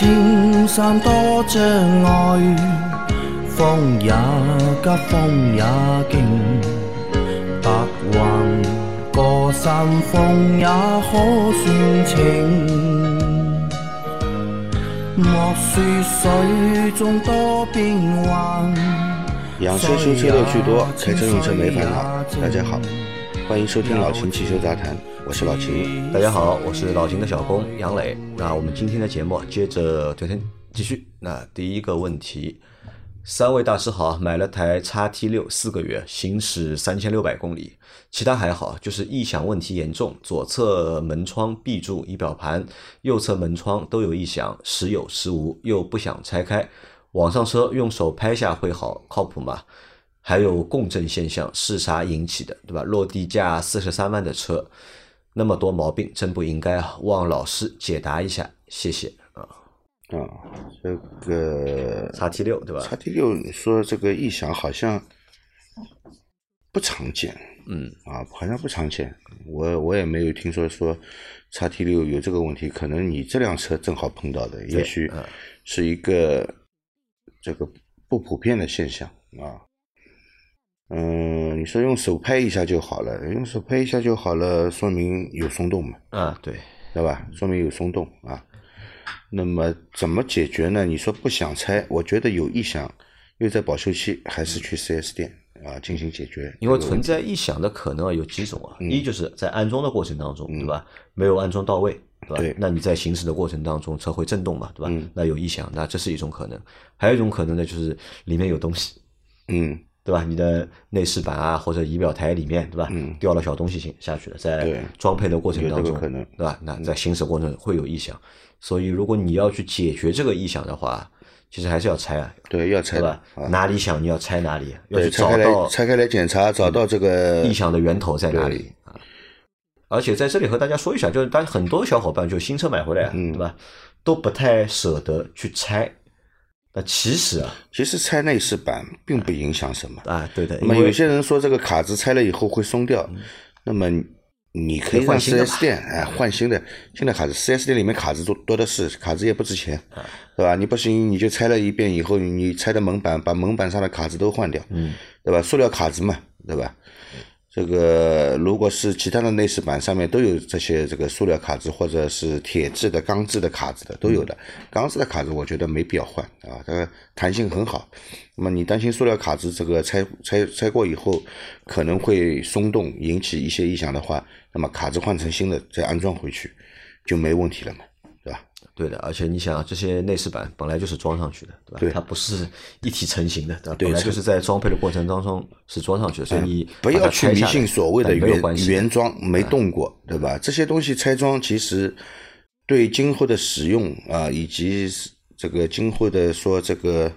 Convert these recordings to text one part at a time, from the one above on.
青山多障碍，风也急，风也劲，白云过山峰也可算情。莫说水中多变幻，养车修车乐趣多，开车用车没烦恼。大家好，欢迎收听老秦汽修杂谈，我是老秦。大家好，我是老秦的小工杨磊。那我们今天的节目接着昨天继续。那第一个问题，三位大师好，买了台叉 T 六四个月，行驶三千六百公里，其他还好，就是异响问题严重，左侧门窗、壁柱、仪表盘、右侧门窗都有异响，时有时无，又不想拆开。网上说用手拍下会好，靠谱吗？还有共振现象是啥引起的，对吧？落地价四十三万的车，那么多毛病，真不应该啊！望老师解答一下，谢谢啊。啊，这个叉 T 六对吧？叉 T 六，你说这个异响好像不常见，嗯，啊，好像不常见。我我也没有听说说叉 T 六有这个问题，可能你这辆车正好碰到的，也许是一个这个不普遍的现象啊。嗯，你说用手拍一下就好了，用手拍一下就好了，说明有松动嘛？啊，对，对吧？说明有松动啊。那么怎么解决呢？你说不想拆，我觉得有异响，又在保修期，还是去 4S 店啊进行解决。因为存在异响的可能啊有几种啊，一就是在安装的过程当中，对吧？没有安装到位，对吧？对那你在行驶的过程当中，车会震动嘛，对吧？那有异响，那这是一种可能。还有一种可能呢，就是里面有东西，嗯，对吧？你的内饰板啊，或者仪表台里面，对吧？掉了小东西进下去了，在装配的过程当中，可能对吧？那在行驶过程中会有异响，所以如果你要去解决这个异响的话，其实还是要拆啊，对，要拆对的吧？哪里响你要拆哪里，要，去找到拆开来检查，找到这个异响的源头在哪里啊？而且在这里和大家说一下，就是当很多小伙伴就新车买回来对吧？都不太舍得去拆。那其实啊，其实拆内饰板并不影响什么。啊，对的，那么有些人说这个卡子拆了以后会松掉，那么你可以换新的 4S 店哎换新的新的卡子，4S 店里面卡子多多的是，卡子也不值钱，啊对吧？你不行你就拆了一遍以后，你拆的门板把门板上的卡子都换掉，嗯，对吧？塑料卡子嘛，对吧？这个如果是其他的内饰板上面都有这些这个塑料卡子或者是铁质的、钢制的卡子的都有的，钢制的卡子我觉得没必要换啊，这个弹性很好。那么你担心塑料卡子这个拆拆拆过以后可能会松动引起一些异响的话，那么卡子换成新的再安装回去就没问题了嘛，对的，而且你想，这些内饰板本来就是装上去的，对吧？对它不是一体成型的，对吧？对本来就是在装配的过程当中是装上去的，所以你不要去迷信所谓的原原装没动过，对吧？这些东西拆装其实对今后的使用啊，以及这个今后的说这个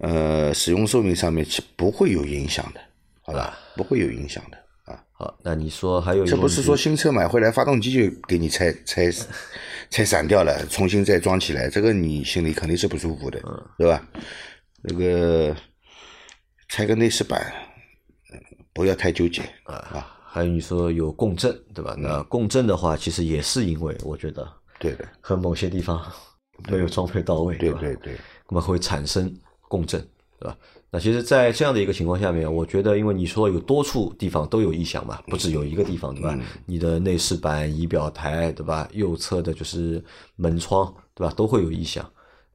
呃使用寿命上面其不会有影响的，好吧？不会有影响的啊。好，那你说还有一个这不是说新车买回来发动机就给你拆拆拆散掉了，重新再装起来，这个你心里肯定是不舒服的，对吧？那个拆个内饰板，呃不要太纠结啊。还有你说有共振，对吧？那共振的话，其实也是因为我觉得对的，和某些地方没有装配到位，吧？对对对，那么会产生共振，对吧？那其实，在这样的一个情况下面，我觉得，因为你说有多处地方都有异响嘛，不止有一个地方，对吧？你的内饰板、仪表台，对吧？右侧的就是门窗，对吧？都会有异响。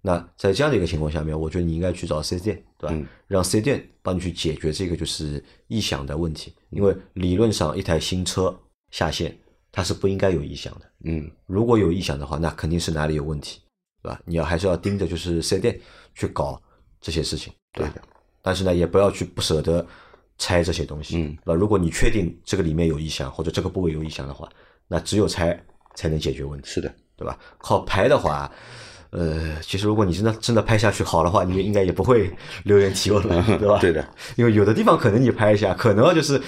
那在这样的一个情况下面，我觉得你应该去找四 S 店，对吧？让四 S 店帮你去解决这个就是异响的问题，因为理论上一台新车下线，它是不应该有异响的。嗯，如果有异响的话，那肯定是哪里有问题，对吧？你要还是要盯着就是四 S 店去搞这些事情，对吧对的。但是呢，也不要去不舍得拆这些东西，嗯对吧？如果你确定这个里面有异响或者这个部位有异响的话，那只有拆才能解决问题，是的，对吧？靠拍的话，呃，其实如果你真的真的拍下去好的话，你应该也不会留言提问了，对吧？对的，因为有的地方可能你拍一下，可能就是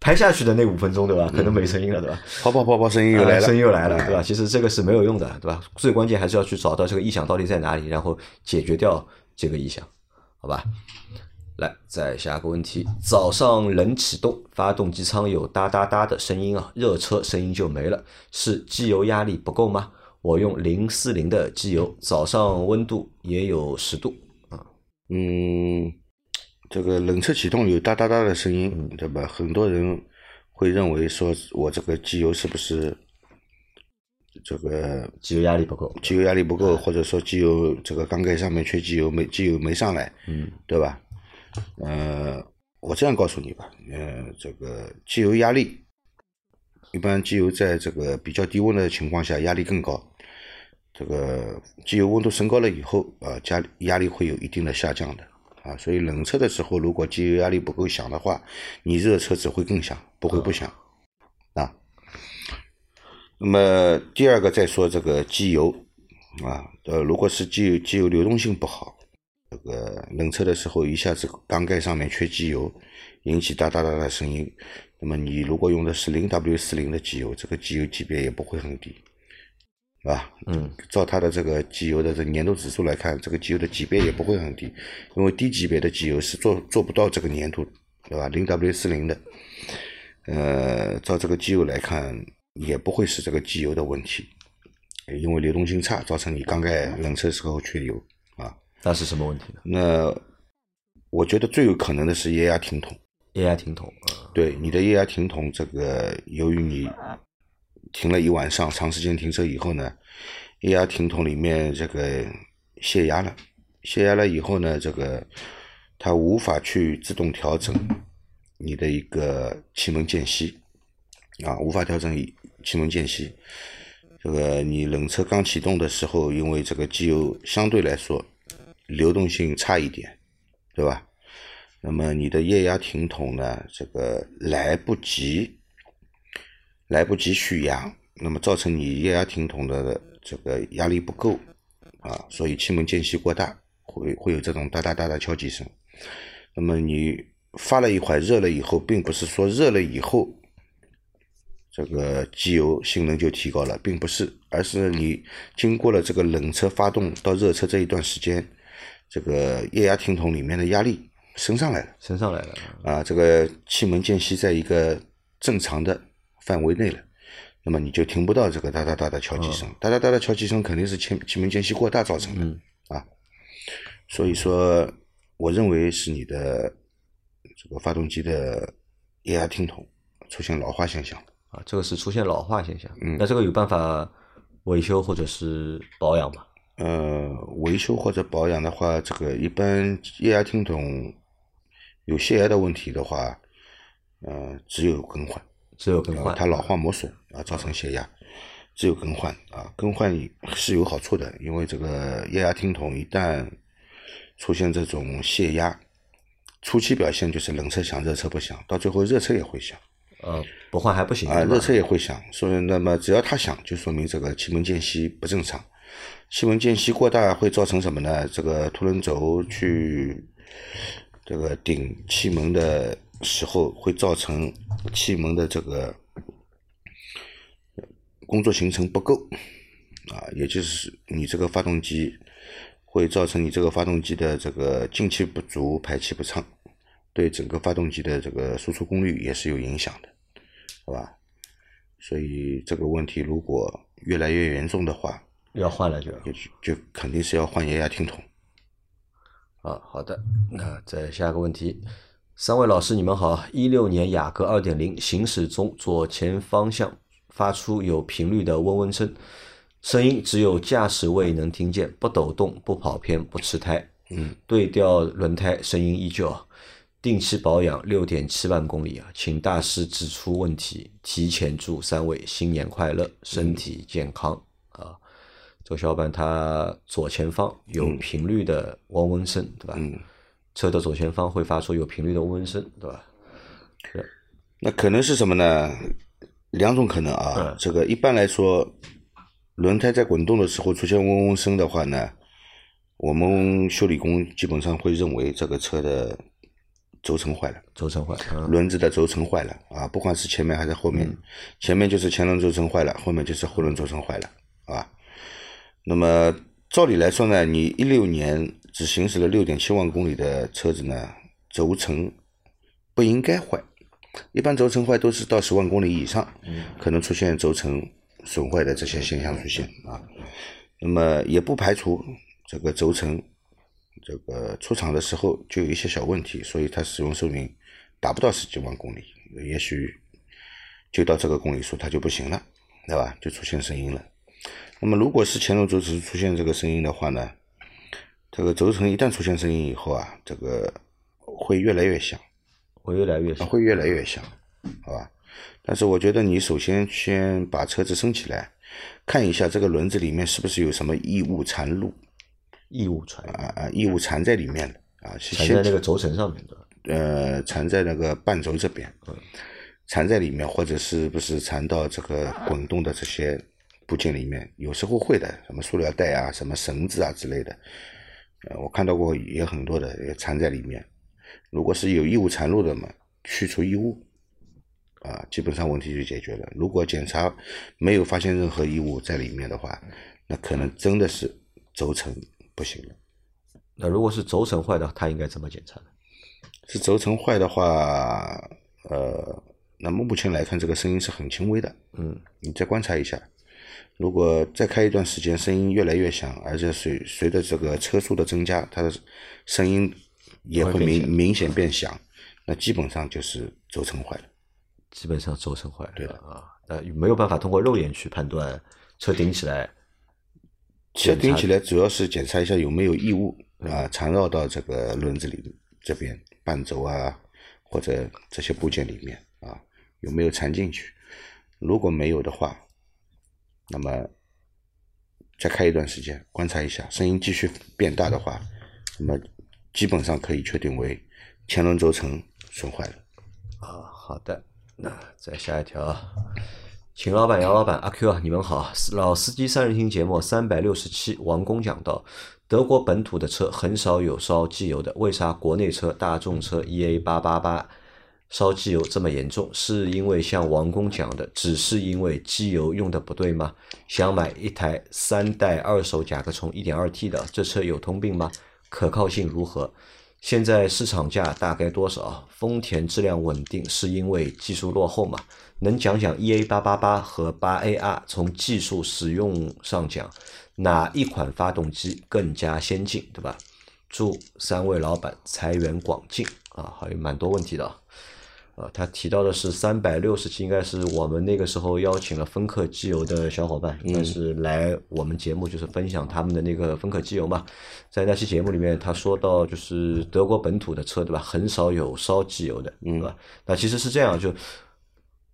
拍下去的那五分钟，对吧？可能没声音了，对吧？泡泡泡泡声音又来了，呃声音又来了，哎对吧？其实这个是没有用的，对吧？最关键还是要去找到这个异响到底在哪里，然后解决掉这个异响，好吧？来，再下个问题：早上冷启动，发动机舱有哒哒哒的声音啊，热车声音就没了，是机油压力不够吗？我用零四零的机油，早上温度也有十度啊。嗯，这个冷车启动有哒哒哒的声音，对吧？很多人会认为说我这个机油是不是这个机油压力不够，机油压力不够，或者说机油这个缸盖上面缺机油，没机油没上来，嗯，对吧？呃，我这样告诉你吧，呃，这个机油压力，一般机油在这个比较低温的情况下压力更高，这个机油温度升高了以后，呃，加压力会有一定的下降的，啊，所以冷车的时候，如果机油压力不够响的话，你热车只会更响，不会不响，啊。那么第二个再说这个机油，啊，呃，如果是机油机油流动性不好。这个冷车的时候，一下子缸盖上面缺机油，引起哒哒哒的声音。那么你如果用的是零 W 四零的机油，这个机油级别也不会很低，是吧？嗯，照它的这个机油的这粘度指数来看，这个机油的级别也不会很低，因为低级别的机油是做做不到这个粘度，对吧？零 W 四零的，呃，照这个机油来看，也不会是这个机油的问题，因为流动性差，造成你缸盖冷车时候缺油啊。那是什么问题呢？那我觉得最有可能的是液压停筒。液压停筒啊，对你的液压停筒，这个由于你停了一晚上，长时间停车以后呢，液压停筒里面这个泄压了，泄压了以后呢，这个它无法去自动调整你的一个气门间隙啊，无法调整气门间隙。这个你冷车刚启动的时候，因为这个机油相对来说。流动性差一点，对吧？那么你的液压停筒呢？这个来不及，来不及蓄压，那么造成你液压停筒的这个压力不够啊，所以气门间隙过大，会会有这种哒哒哒的敲击声。那么你发了一会热了以后，并不是说热了以后这个机油性能就提高了，并不是，而是你经过了这个冷车发动到热车这一段时间。这个液压听筒里面的压力升上来了，升上来了啊！这个气门间隙在一个正常的范围内了，那么你就听不到这个哒哒哒的敲击声，哒哒哒的敲击声肯定是气气门间隙过大造成的啊。所以说，我认为是你的这个发动机的液压听筒出现老化现象啊，这个是出现老化现象。嗯，那这个有办法维修或者是保养吗？呃，维修或者保养的话，这个一般液压听筒有泄压的问题的话，呃，只有更换，只有更换，它老化磨损啊，造成泄压，只有更换啊，更换是有好处的，因为这个液压听筒一旦出现这种泄压，初期表现就是冷车响，热车不响，到最后热车也会响，呃，不换还不行啊，热车也会响，所以那么只要它响，就说明这个气门间隙不正常。气门间隙过大会造成什么呢？这个凸轮轴去这个顶气门的时候，会造成气门的这个工作行程不够啊，也就是你这个发动机会造成你这个发动机的这个进气不足、排气不畅，对整个发动机的这个输出功率也是有影响的，好吧？所以这个问题如果越来越严重的话，要换了就就就肯定是要换液压听筒。啊，好的，那再下一个问题，三位老师你们好，一六年雅阁二点零行驶中，左前方向发出有频率的嗡嗡声，声音只有驾驶位能听见，不抖动，不跑偏，不吃胎。嗯，对调轮胎声音依旧，定期保养六点七万公里啊，请大师指出问题，提前祝三位新年快乐，身体健康啊。这个小伙伴他左前方有频率的嗡嗡声，对吧？嗯，车的左前方会发出有频率的嗡嗡声，对吧？那可能是什么呢？两种可能啊。这个一般来说，轮胎在滚动的时候出现嗡嗡声的话呢，我们修理工基本上会认为这个车的轴承坏了，轴承坏了，轮子的轴承坏了啊，不管是前面还是后面，前面就是前轮轴承坏了，后面就是后轮轴承坏了，啊。那么照理来说呢，你一六年只行驶了六点七万公里的车子呢，轴承不应该坏。一般轴承坏都是到十万公里以上，可能出现轴承损坏的这些现象出现啊。那么也不排除这个轴承这个出厂的时候就有一些小问题，所以它使用寿命达不到十几万公里，也许就到这个公里数它就不行了，对吧？就出现声音了。那么如果是前轮轴承出现这个声音的话呢，这个轴承一旦出现声音以后啊，这个会越来越响，会越来越响，会越来越响，好吧？但是我觉得你首先先把车子升起来，看一下这个轮子里面是不是有什么异物缠露，异物残啊啊，异物缠在里面的啊，缠在那个轴承上面的，呃，缠在那个半轴这边，缠在里面，或者是不是缠到这个滚动的这些部件里面？有时候会的，什么塑料袋啊，什么绳子啊之类的，呃，我看到过也很多的也缠在里面。如果是有异物缠入的嘛，去除异物，啊，基本上问题就解决了。如果检查没有发现任何异物在里面的话，那可能真的是轴承不行了。那如果是轴承坏的，它应该怎么检查呢？是轴承坏的话，呃，那么目前来看，这个声音是很轻微的。嗯，你再观察一下，如果再开一段时间，声音越来越响，而且随随着这个车速的增加，它的声音也会明明显变响，那基本上就是轴承坏了。基本上轴承坏了，对的啊，那没有办法通过肉眼去判断车顶起来，车顶起来主要是检查一下有没有异物啊缠绕到这个轮子里这边半轴啊或者这些部件里面啊有没有缠进去，如果没有的话，那么再开一段时间观察一下，声音继续变大的话，那么基本上可以确定为前轮轴承损坏了。啊，好的。那再下一条，秦老板、杨老板、阿 Q 啊，你们好！老司机三人行节目三百六十七，王工讲到，德国本土的车很少有烧机油的，为啥国内车大众车 EA 八八八烧机油这么严重？是因为像王工讲的，只是因为机油用的不对吗？想买一台三代二手甲壳虫一点二 T 的，这车有通病吗？可靠性如何？现在市场价大概多少？丰田质量稳定是因为技术落后嘛？能讲讲 EA 八八八和八 AR 从技术使用上讲，哪一款发动机更加先进，对吧？祝三位老板财源广进啊！还有蛮多问题的。呃，他提到的是三百六十期，应该是我们那个时候邀请了芬克机油的小伙伴，应该是来我们节目就是分享他们的那个芬克机油嘛。在那期节目里面，他说到就是德国本土的车，对吧？很少有烧机油的，对吧？那其实是这样，就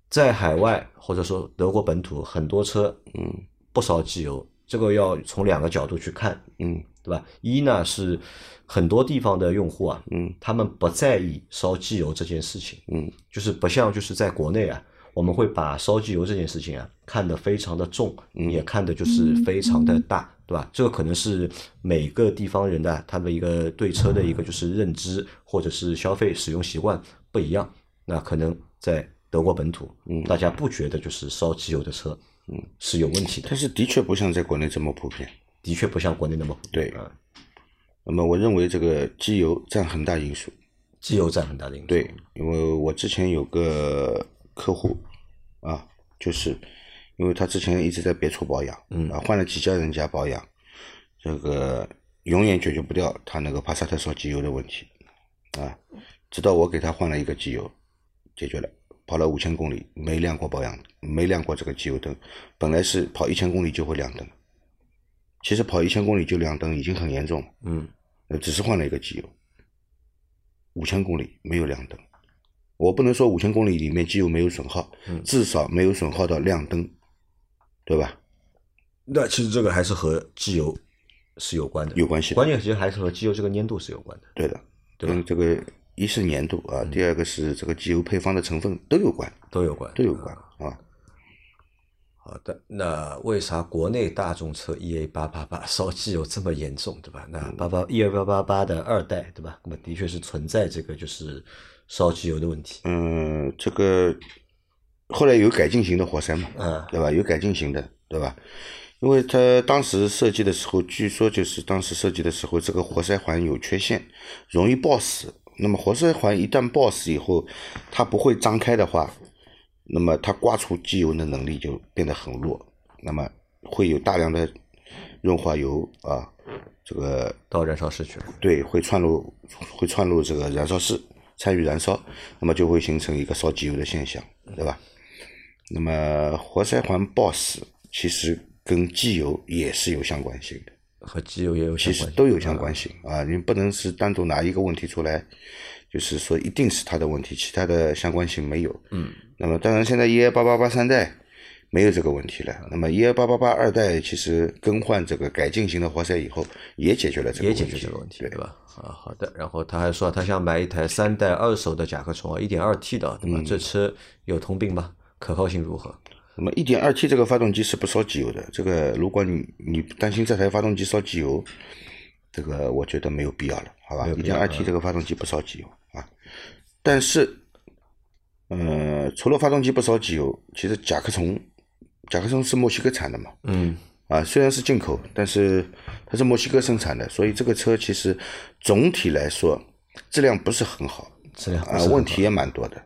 在海外或者说德国本土，很多车嗯不烧机油，这个要从两个角度去看，嗯对吧？一呢是很多地方的用户啊，嗯。他们不在意烧机油这件事情，嗯。就是不像就是在国内啊，我们会把烧机油这件事情啊看得非常的重，嗯。也看得就是非常的大，对吧？这个可能是每个地方人的他的一个对车的一个就是认知或者是消费使用习惯不一样，那可能在德国本土，嗯。大家不觉得就是烧机油的车，嗯，是有问题的。但，是的确不像在国内这么普遍。的确不像国内那么普遍对啊，那么我认为这个机油占很大因素。机油占很大的因素，对，因为我之前有个客户啊，就是因为他之前一直在别处保养，嗯。啊，换了几家人家保养，这个永远解决不掉他那个帕萨特烧机油的问题，啊，直到我给他换了一个机油，解决了，跑了五千公里没亮过保养，没亮过这个机油灯，本来是跑一千公里就会亮灯，其实跑一千公里就亮灯已经很严重了。嗯，呃，只是换了一个机油，五千公里没有亮灯。我不能说五千公里里面机油没有损耗，嗯至少没有损耗到亮灯，对吧？那其实这个还是和机油是有关的，有关系的关键其实还是和机油这个粘度是有关的。对的，跟这个一是粘度啊，第二个是这个机油配方的成分都有关，都有关，都有关啊。好的，那为啥国内大众车 EA 八八八 烧机油这么严重，对吧？那八八 EA 八八八的二代，对吧？那么的确是存在这个就是烧机油的问题。嗯，这个后来有改进型的活塞嘛，嗯对吧？有改进型的，对吧？因为它当时设计的时候，据说就是当时设计的时候，这个活塞环有缺陷，容易爆死。那么活塞环一旦爆死以后，它不会张开的话，那么它刮除机油的能力就变得很弱，那么会有大量的润滑油啊，这个到燃烧室去了。对，会窜入会窜入这个燃烧室，参与燃烧，那么就会形成一个烧机油的现象，对吧？那么活塞环爆死，其实跟机油也是有相关性的，和机油也有相关，其实都有相关性啊。你不能是单独拿一个问题出来，就是说一定是它的问题，其他的相关性没有。嗯。那么当然，现在 EA 八八八三代没有这个问题了。那么 EA 八八八二代其实更换这个改进型的活塞以后，也解决了这个也问题，解决这个问题，对对吧？啊，好的。然后他还说他想买一台三代二手的甲壳虫啊，一点二 T 的，对吧？嗯这车有通病吗？可靠性如何？那么一点二 T 这个发动机是不烧机油的，这个如果你你担心这台发动机烧机油，这个我觉得没有必要了，好吧？一点二 T 这个发动机不烧机油啊，但是，呃，除了发动机不烧机油，其实甲壳虫，甲壳虫是墨西哥产的嘛，嗯，啊，虽然是进口，但是它是墨西哥生产的，所以这个车其实总体来说质量不是很好，啊，质量啊问题也蛮多的。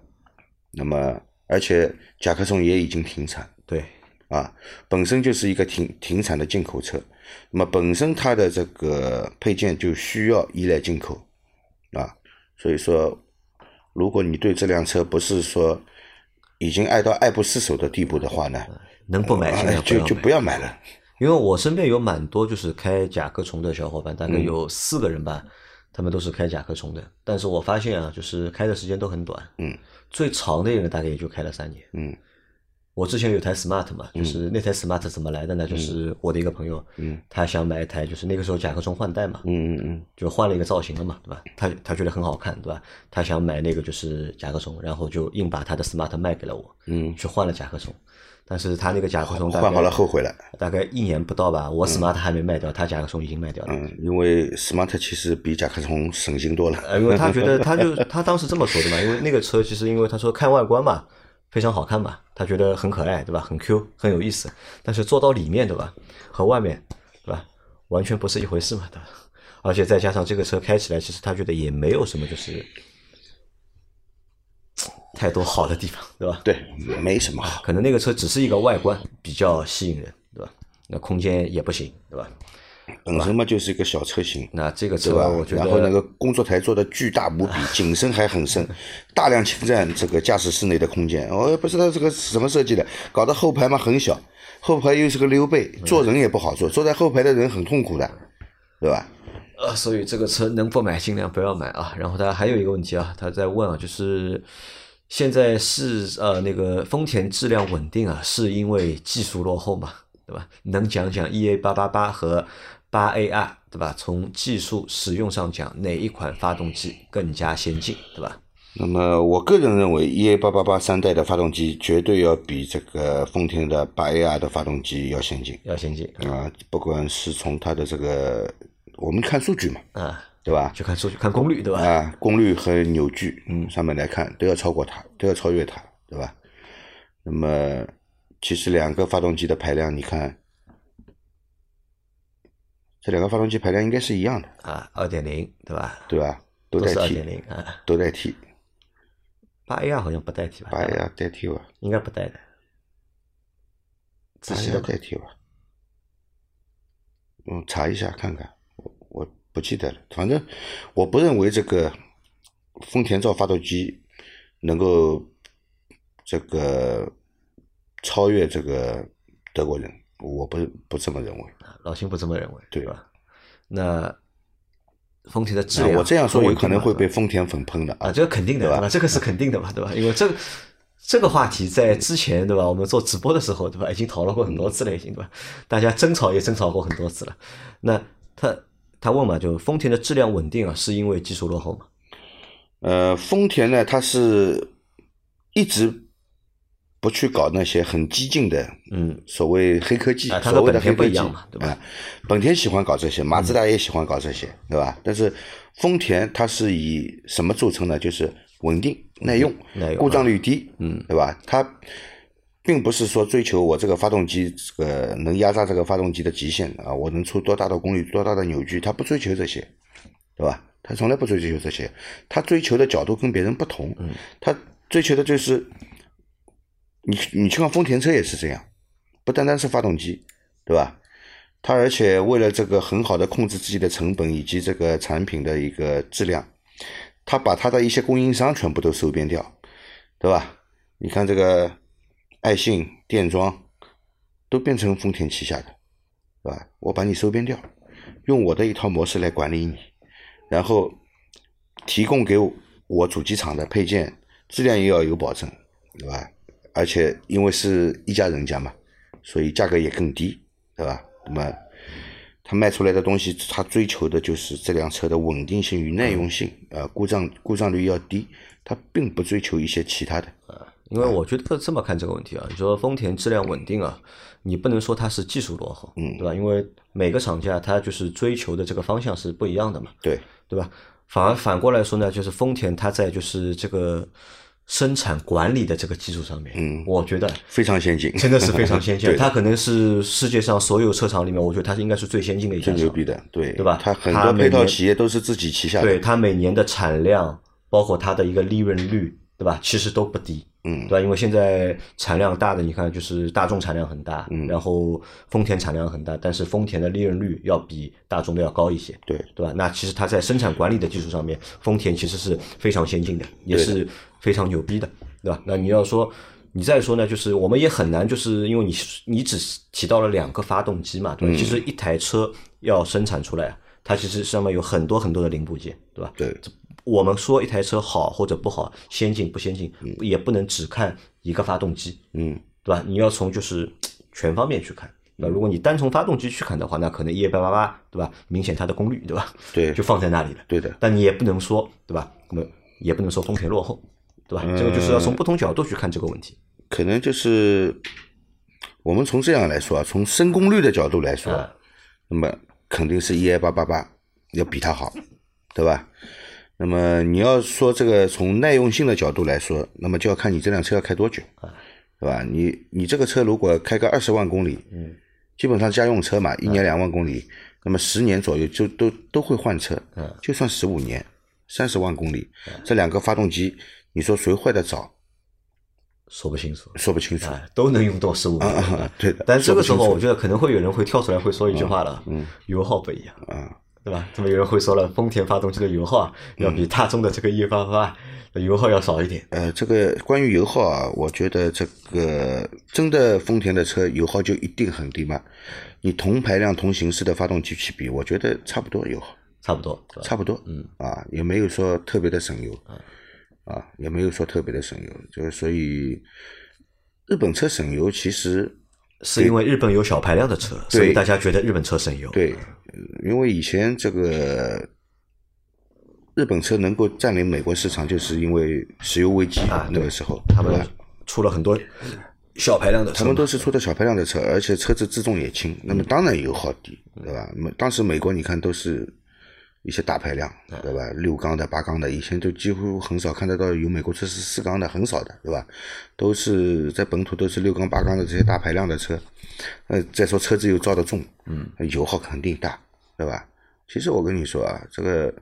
那么，而且甲壳虫也已经停产。对，啊，本身就是一个停停产的进口车，那么本身它的这个配件就需要依赖进口。啊，所以说，如果你对这辆车不是说已经爱到爱不释手的地步的话呢，能不买就就不要买了。因为我身边有蛮多就是开甲壳虫的小伙伴，大概有四个人吧，他们都是开甲壳虫的。但是我发现啊，就是开的时间都很短，嗯，最长的一个大概也就开了三年。嗯我之前有台 smart 嘛，就是那台 smart 怎么来的呢？就是我的一个朋友，嗯，他想买一台，就是那个时候甲壳虫换代嘛，嗯嗯嗯。就换了一个造型了嘛，对吧？他他觉得很好看，对吧？他想买那个就是甲壳虫，然后就硬把他的 smart 卖给了我，嗯，去换了甲壳虫。但是他那个甲壳虫换好了后悔了。大概一年不到吧，我 smart 还没卖掉，他甲壳虫已经卖掉了。嗯，因为 smart 其实比甲壳虫省心多了。呃，因为他觉得，他就他当时这么说的嘛，因为那个车其实因为他说看外观嘛，非常好看嘛，他觉得很可爱，对吧？很 Q，很有意思。但是坐到里面，对吧？和外面，对吧？完全不是一回事嘛，对吧？而且再加上这个车开起来，其实他觉得也没有什么就是太多好的地方，对吧？对，没什么好。可能那个车只是一个外观比较吸引人，对吧？那空间也不行，对吧？本身嘛就是一个小车型，那这个车吧？车我觉得，然后那个工作台做的巨大无比，景深还很深，大量侵占这个驾驶室内的空间。我也不知道这个是什么设计的，搞得后排嘛很小，后排又是个溜背，坐人也不好坐，坐在后排的人很痛苦的，对吧？呃，所以这个车能不买尽量不要买啊。然后他还有一个问题啊，他在问啊，就是现在是呃那个丰田质量稳定啊，是因为技术落后嘛，对吧？能讲讲 EA 八八八和八 AR 对吧？从技术使用上讲，哪一款发动机更加先进，对吧？那么我个人认为，EA 八八八三代的发动机绝对要比这个丰田的八 AR 的发动机要先进要先进啊！不管是从它的这个，我们看数据嘛，啊，对吧？就看数据看功率，对吧？啊，功率和扭矩，嗯，上面来看都要超过它，都要超越它，对吧？那么其实两个发动机的排量，你看，这两个发动机排量应该是一样的，啊，二点零对吧？对吧？都带都是二点零啊，都代替。八 AR 好像不代替吧？八 A 代替吧，应该不带的，仔八细 A 的代替吧，嗯，查一下看看，我我不记得了，反正我不认为这个丰田造发动机能够这个超越这个德国人，我不不这么认为。老邢不这么认为，对吧？那丰田的质量，我这样说有可能会被丰田粉喷的啊，这个肯定的，对吧？这个是肯定的嘛，对吧？因为这个这个话题在之前，对吧？我们做直播的时候，对吧？已经讨论过很多次了，已经对吧？大家争吵也争吵过很多次了。那他他问嘛，就丰田的质量稳定啊，是因为技术落后吗？呃，丰田呢，它是一直不去搞那些很激进的，嗯，所谓黑科技，所谓的黑科技嘛对吧本田喜欢搞这些，马自达也喜欢搞这些，对吧？但是丰田它是以什么著称呢？就是稳定、耐用、故障率低，嗯，对吧？它并不是说追求我这个发动机这个能压榨这个发动机的极限啊，我能出多大的功率、多大的扭矩，它不追求这些，对吧？它从来不追求这些，它追求的角度跟别人不同，它追求的就是，你你去看丰田车也是这样，不单单是发动机，对吧？它而且为了这个很好的控制自己的成本以及这个产品的一个质量，它把它的一些供应商全部都收编掉，对吧？你看这个爱信、电装都变成丰田旗下的，对吧？我把你收编掉，用我的一套模式来管理你，然后提供给我主机厂的配件质量也要有保证，对吧？而且因为是一家人家嘛，所以价格也更低，对吧？那么他卖出来的东西，他追求的就是这辆车的稳定性与耐用性，呃，故障故障率要低，他并不追求一些其他的。因为我觉得这么看这个问题啊，你说丰田质量稳定啊，你不能说它是技术落后，嗯对吧？因为每个厂家它就是追求的这个方向是不一样的嘛，对，对吧？反而反过来说呢，就是丰田它在就是这个生产管理的这个基础上面，嗯。我觉得非常先进，真的是非常先进 对，它可能是世界上所有车厂里面，我觉得它应该是最先进的一家厂最牛逼的，对，对吧它很多配套企业都是自己旗下的，对它每年的产量，包括它的一个利润率，对吧？其实都不低，嗯对吧？因为现在产量大的，你看就是大众产量很大，嗯然后丰田产量很大，但是丰田的利润率要比大众的要高一些，对对吧？那其实它在生产管理的技术上面，丰田其实是非常先进的，也是非常牛逼的，对吧？那你要说。你再说呢，就是我们也很难，就是因为你你只是提到了两个发动机嘛，对吧？嗯其实一台车要生产出来，它其实上面有很多很多的零部件，对吧？对我们说一台车好或者不好，先进不先进，也不能只看一个发动机，嗯，对吧？你要从就是全方面去看。那如果你单从发动机去看的话，那可能一八八八，对吧？明显它的功率，对吧？对就放在那里了。对的，但你也不能说，对吧？那么也不能说丰田落后，对吧？这个就是要从不同角度去看这个问题。可能就是我们从这样来说啊，从升功率的角度来说，嗯那么肯定是 EA 八八八要比它好，对吧？那么你要说这个从耐用性的角度来说，那么就要看你这辆车要开多久，对吧？你你这个车如果开个二十万公里，嗯，基本上家用车嘛，一年两万公里，那么十年左右就都都会换车，嗯，就算十五年，三十万公里，这两个发动机，你说谁坏的早？说不清楚，说不清楚。哎，都能用到十五啊年。啊，对的。但这个时候，我觉得可能会有人会跳出来会说一句话了，嗯，油耗不一样，啊，对吧？这么有人会说了，丰田发动机的油耗啊，要比大众的这个一八八的油耗要少一点。呃，这个关于油耗啊，我觉得这个真的丰田的车油耗就一定很低吗？你同排量同形式的发动机去比，我觉得差不多油耗，差不多，差不多，嗯，啊，也没有说特别的省油，啊，也没有说特别的省油，就是所以日本车省油其实是因为日本有小排量的车，所以大家觉得日本车省油。对，呃因为以前这个日本车能够占领美国市场，就是因为石油危机啊那个时候，他们出了很多小排量的车，他们都是出的小排量的车，而且车子自重也轻，那么当然油耗低，对吧？那么当时美国你看都是一些大排量，对吧？六缸的、八缸的，以前都几乎很少看得到有美国车是四缸的，很少的，对吧？都是在本土都是六缸、八缸的这些大排量的车，呃，再说车子又造的重，嗯，油耗肯定大，对吧？其实我跟你说啊，这个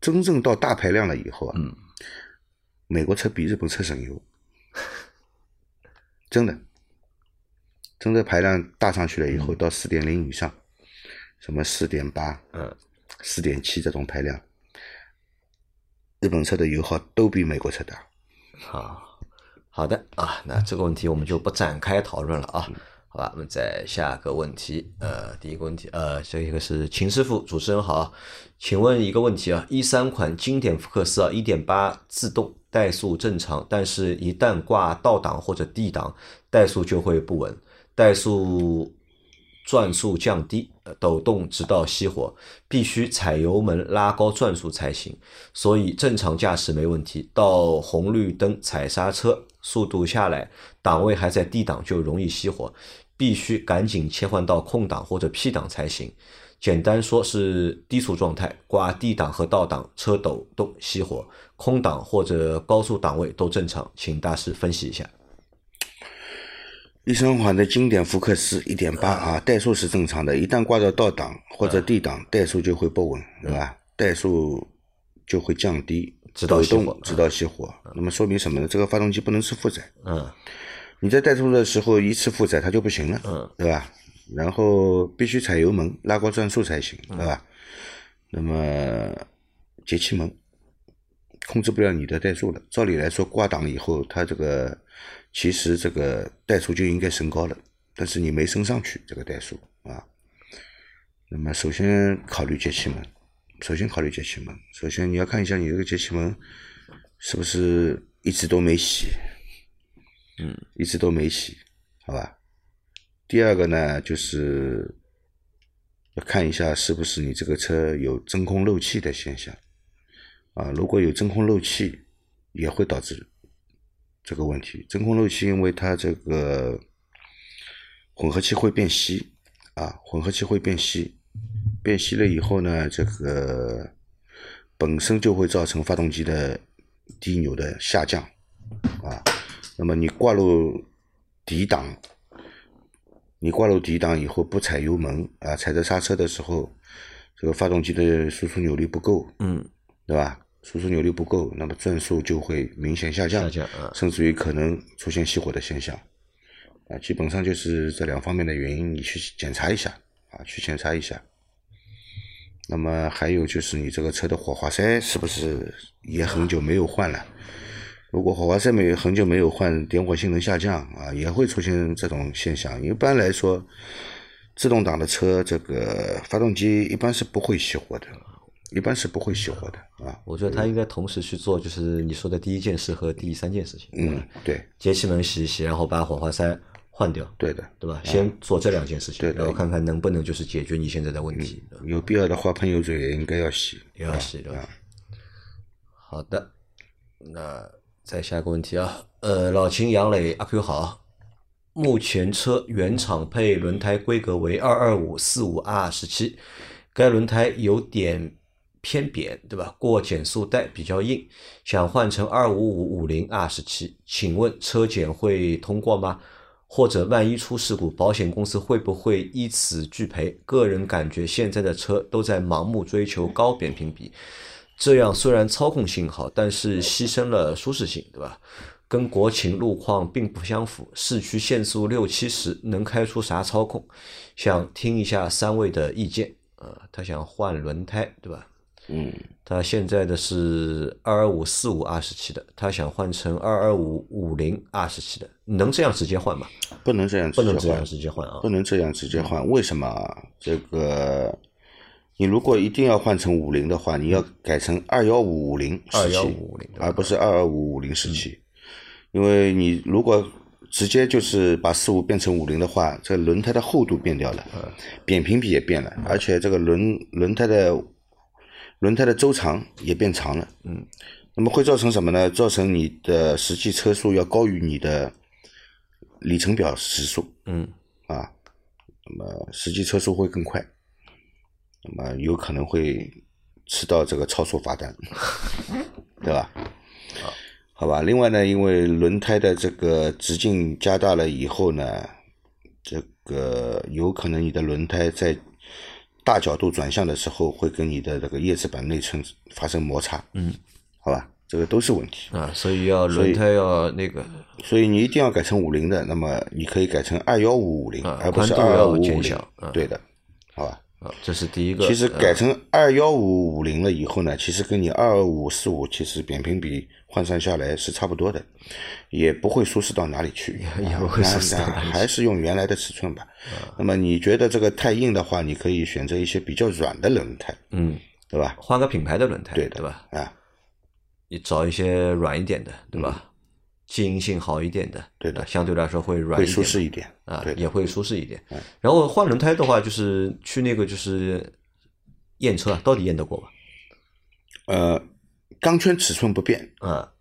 真正到大排量了以后啊，嗯，美国车比日本车省油，真的，真的排量大上去了以后，到四点零以上，什么四点八、嗯，四点七这种排量，日本车的油耗都比美国车大。好，好的啊，那这个问题我们就不展开讨论了啊。好吧，我们再下个问题，呃，第一个问题，呃，这一个是秦师傅，主持人好，请问一个问题啊，一三款经典福克斯啊，一点八自动怠速正常，但是一旦挂倒档或者 D 档，怠速就会不稳，怠速转速降低，抖动直到熄火，必须踩油门拉高转速才行。所以正常驾驶没问题，到红绿灯踩刹车，速度下来，档位还在 D 档就容易熄火，必须赶紧切换到空档或者 P 档才行。简单说是低速状态，挂 D 档和倒档，车抖动熄火；空档或者高速档位都正常，请大师分析一下。一三款的经典福克斯一点八啊，怠速是正常的，一旦挂到倒档或者 D 档，怠速就会不稳，对吧？怠速就会降低，抖直到熄火动直到熄火。那么说明什么呢？这个发动机不能吃负载，嗯你在怠速的时候一次负载它就不行了，嗯，对吧？然后必须踩油门拉高转速才行，对吧？那么节气门控制不了你的怠速了。照理来说，挂档以后，它这个其实这个怠速就应该升高了，但是你没升上去这个怠速啊。那么首先考虑节气门，首先考虑节气门。首先你要看一下你这个节气门是不是一直都没洗，嗯，一直都没洗，好吧？第二个呢，就是要看一下是不是你这个车有真空漏气的现象啊。如果有真空漏气，也会导致这个问题。真空漏气，因为它这个混合气会变稀啊，混合气会变稀，变稀了以后呢，这个本身就会造成发动机的低扭的下降啊。那么你挂入底档。你挂入底档以后不踩油门啊，踩着刹车的时候，这个发动机的输出扭力不够，嗯，对吧？输出扭力不够，那么转速就会明显下降，下降啊甚至于可能出现熄火的现象，啊，基本上就是这两方面的原因，你去检查一下啊，去检查一下。那么还有就是你这个车的火花塞是不是也很久没有换了？如果火花塞没很久没有换，点火性能下降啊，也会出现这种现象。一般来说，自动挡的车这个发动机一般是不会熄火的，一般是不会熄火的啊。我觉得他应该同时去做，就是你说的第一件事和第三件事情。嗯，对，节气门洗一洗，然后把火花塞换掉，对的，对吧？先做这两件事情，然后看看能不能就是解决你现在的问题，有必要的话喷油嘴也应该要洗。也要洗，对吧？好的，那再下一个问题啊，呃，老秦、杨磊、阿 Q 好，目前车原厂配轮胎规格为二二五四五 R 十七，该轮胎有点偏扁，对吧？过减速带比较硬，想换成二五五五零 R 十七，请问车检会通过吗？或者万一出事故，保险公司会不会依此拒赔？个人感觉现在的车都在盲目追求高扁平比，这样虽然操控性好，但是牺牲了舒适性，对吧？跟国情路况并不相符，市区限速六七十能开出啥操控？想听一下三位的意见。呃，他想换轮胎，对吧？嗯，他现在的是二二五四五二十七的，他想换成二二五五零二十七的，能这样直接换吗？不能这样直接换不能这样，直接换啊不！能这样直接换。为什么啊？这个你如果一定要换成五零的话，你要改成二幺五五零十七，21550而不是二二五五零十七。因为你如果直接就是把四五变成五零的话，这个轮胎的厚度变掉了，扁平比也变了，而且这个轮轮胎的轮胎的周长也变长了。嗯，那么会造成什么呢？造成你的实际车速要高于你的里程表时速。嗯，啊，那么实际车速会更快，那么有可能会吃到这个超速罚单，对吧？好吧。另外呢，因为轮胎的这个直径加大了以后呢，这个有可能你的轮胎在大角度转向的时候会跟你的这个叶子板内衬发生摩擦，嗯，好吧，这个都是问题。啊，所以要轮胎要那个所以你一定要改成五零的，那么你可以改成二幺五五零，啊而不是二幺五五零。对的，好吧。啊，这是第一个。其实呃改成二幺五五零了以后呢，其实跟你二二五四五其实扁平比换算下来是差不多的，也不会舒适到哪里去，也不会舒适到哪里去啊啊还是用原来的尺寸吧。那么你觉得这个太硬的话，你可以选择一些比较软的轮胎，嗯，对吧？换个品牌的轮胎，对的对吧？啊，你找一些软一点的，对吧？静音性好一点的，嗯对的啊相对来说会软一点舒适一点啊也会舒适一点。然后换轮胎的话，就是去那个就是验车，啊，到底验得过吧？呃，钢圈尺寸不变，啊，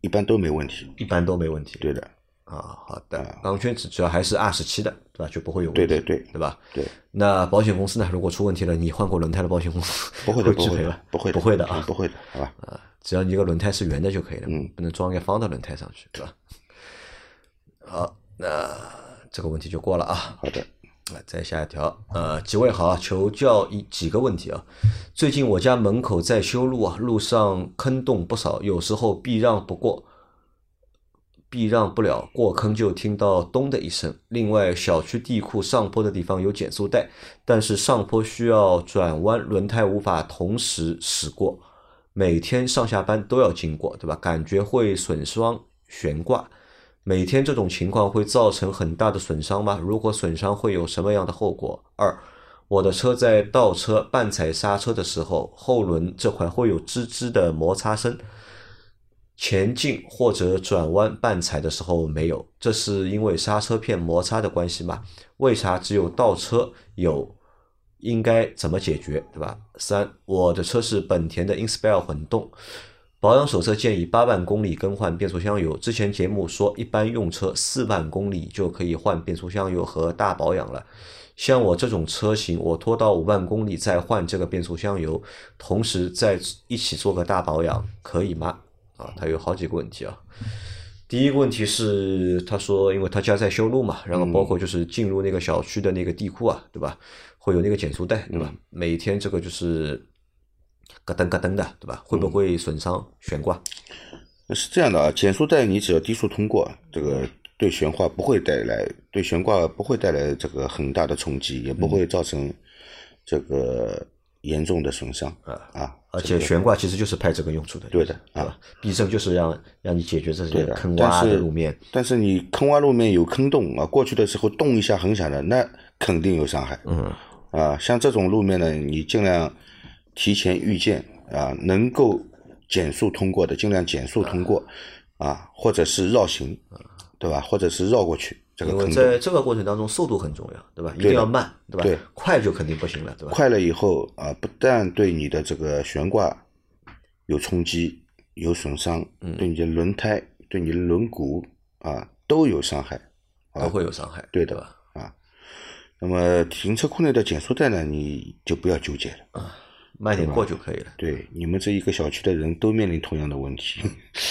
一般都没问题。一般都没问题。对的，啊，好的，钢圈只只要还是二十七的，对吧？就不会有问题，对对对对吧？对。那保险公司呢？如果出问题了，你换过轮胎的保险公司不会的，不会的拒赔吧？，不会的，不会的啊，嗯不会的，好吧？啊，只要你这个轮胎是圆的就可以了，嗯不能装一个方的轮胎上去，对吧？好，那这个问题就过了啊。好的，啊，再下一条，呃，几位好，求教一几个问题啊。最近我家门口在修路啊，路上坑洞不少，有时候避让不过，避让不了，过坑就听到咚的一声。另外，小区地库上坡的地方有减速带，但是上坡需要转弯，轮胎无法同时驶过。每天上下班都要经过，对吧？感觉会损伤悬挂。每天这种情况会造成很大的损伤吗？如果损伤会有什么样的后果？二，我的车在倒车半踩刹车的时候，后轮这块会有吱吱的摩擦声。前进或者转弯半踩的时候没有，这是因为刹车片摩擦的关系吗？为啥只有倒车有？应该怎么解决，对吧？三，我的车是本田的 Inspire 混动，保养手册建议八万公里更换变速箱油。之前节目说一般用车四万公里就可以换变速箱油和大保养了。像我这种车型，我拖到五万公里再换这个变速箱油，同时再一起做个大保养，可以吗？啊，他有好几个问题啊。第一个问题是，他说，因为他家在修路嘛，然后包括就是进入那个小区的那个地库啊，对吧？会有那个减速带，对吧？每天这个就是咯噔咯噔的，对吧？会不会损伤悬挂？是这样的啊，减速带你只要低速通过，这个对悬挂不会带来，对悬挂不会带来这个很大的冲击，也不会造成这个。严重的损伤啊啊！而且悬挂其实就是派这个用处的，对的，啊？避震就是让让你解决这些坑洼的路面。但是你坑洼路面有坑洞啊，过去的时候动一下很响的，那肯定有伤害。嗯啊，像这种路面呢，你尽量提前预见啊，能够减速通过的尽量减速通过啊，或者是绕行，对吧？或者是绕过去。因为在这个过程当中，速度很重要，对吧？一定要慢，对吧？对，快就肯定不行了，对吧？快了以后啊，不但对你的这个悬挂有冲击、有损伤，对你的轮胎、对你的轮毂啊都有伤害，都会有伤害，对的吧啊。那么停车库内的减速带呢，你就不要纠结了啊，慢点过就可以了。对，你们这一个小区的人都面临同样的问题，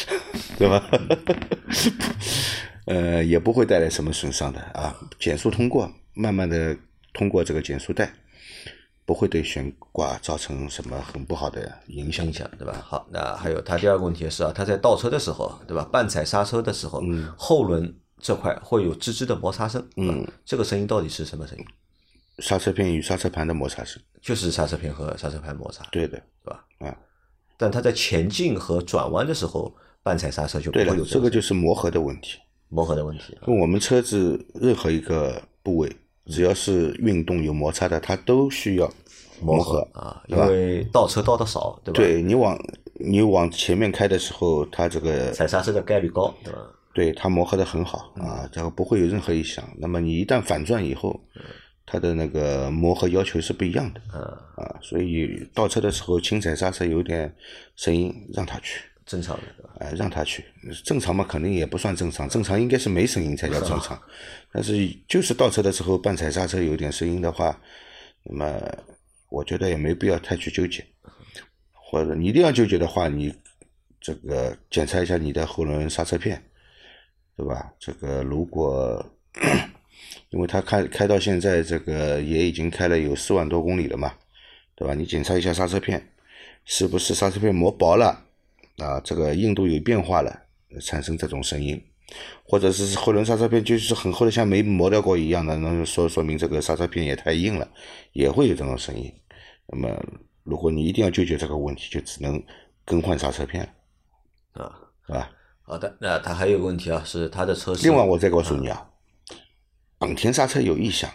对吧？呃，也不会带来什么损伤的啊。减速通过，慢慢的通过这个减速带，不会对悬挂造成什么很不好的影响，影响对吧？好，那还有他第二个问题是啊，他在倒车的时候，对吧？半踩刹车的时候，后轮这块会有吱吱的摩擦声，嗯，这个声音到底是什么声音？刹车片与刹车盘的摩擦声，就是刹车片和刹车盘摩擦，对的，对吧？啊，但它在前进和转弯的时候，半踩刹车就不会有这个就是磨合的问题。磨合的问题。我们车子任何一个部位，只要是运动有摩擦的，它都需要磨合啊，因为倒车倒的少，对吧？对你往你往前面开的时候，它这个踩刹车的概率高，对吧？对，它磨合的很好啊，这个不会有任何异响。那么你一旦反转以后，它的那个磨合要求是不一样的，啊，所以倒车的时候轻踩刹车有点声音，让它去。正常的？哎，让他去，正常嘛，肯定也不算正常，正常应该是没声音才叫正常。但是就是倒车的时候半踩刹车有点声音的话，那么我觉得也没必要太去纠结。或者你一定要纠结的话，你这个检查一下你的后轮刹车片，对吧？这个如果 因为他开开到现在，这个也已经开了有四万多公里了嘛，对吧？你检查一下刹车片，是不是刹车片磨薄了？啊，这个硬度有变化了，产生这种声音，或者是后轮刹车片就是很厚的，像没磨掉过一样的，那说说明这个刹车片也太硬了，也会有这种声音。那么，如果你一定要解决这个问题，就只能更换刹车片了，啊，是吧？好的，那他还有个问题啊，是他的车。另外，我再告诉你啊，本田刹车有异响，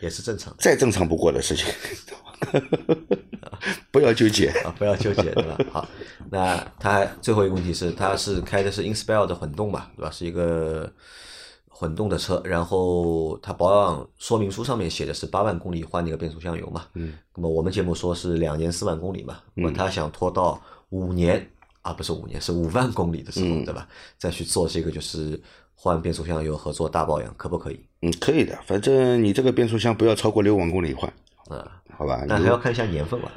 也是正常，再正常不过的事情。不要纠结啊！不要纠结，对吧？好，那他最后一个问题是，他是开的是 Inspire 的混动嘛，对吧？是一个混动的车，然后他保养说明书上面写的是八万公里换那个变速箱油嘛。嗯。那么我们节目说是两年四万公里嘛，那么他想拖到五年啊，不是五年，是五万公里的时候，对吧？再去做这个就是换变速箱油和做大保养，可不可以？嗯，可以的，反正你这个变速箱不要超过六万公里换。嗯，好吧。但还要看一下年份吧。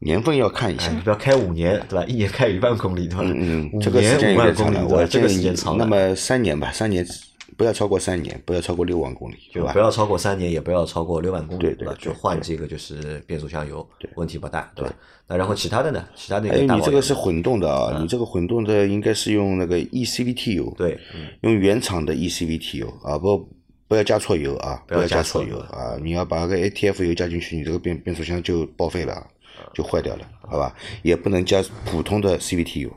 年份要看一下，你不要开五年，对吧？一年开一万公里，对吧？嗯嗯，这个时间有点长了，我这个时间长。那么三年吧，三年不要超过三年，不要超过六万公里，对吧不？要超过三年，也不要超过六万公里，吧？对对对就换这个就是变速箱油，问题不大，对吧？那然后其他的呢？其他的一还有个大保养你这个是混动的啊，你这个混动的应该是用那个 E ECVT 油，对，嗯用原厂的 E ECVT 油啊，不不要加错油啊，不要要加加错油油啊！你要把那个 ATF 油加进去，你这个变变速箱就报废了，啊就坏掉了，好吧？也不能加普通的 CVT 油，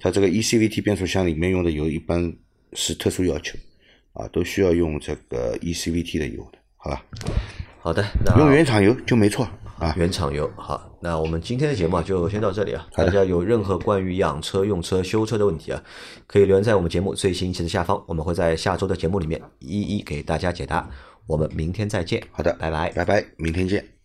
它这个 E ECVT 变速箱里面用的油一般是特殊要求啊，都需要用这个 E ECVT 的油的，好吧？好的，那用原厂油就没错啊。原厂油。好，那我们今天的节目啊就先到这里啊。大家有任何关于养车、用车、修车的问题啊，可以留言在我们节目最新一期的下方，我们会在下周的节目里面一一给大家解答。我们明天再见。好的，拜拜。拜拜，明天见。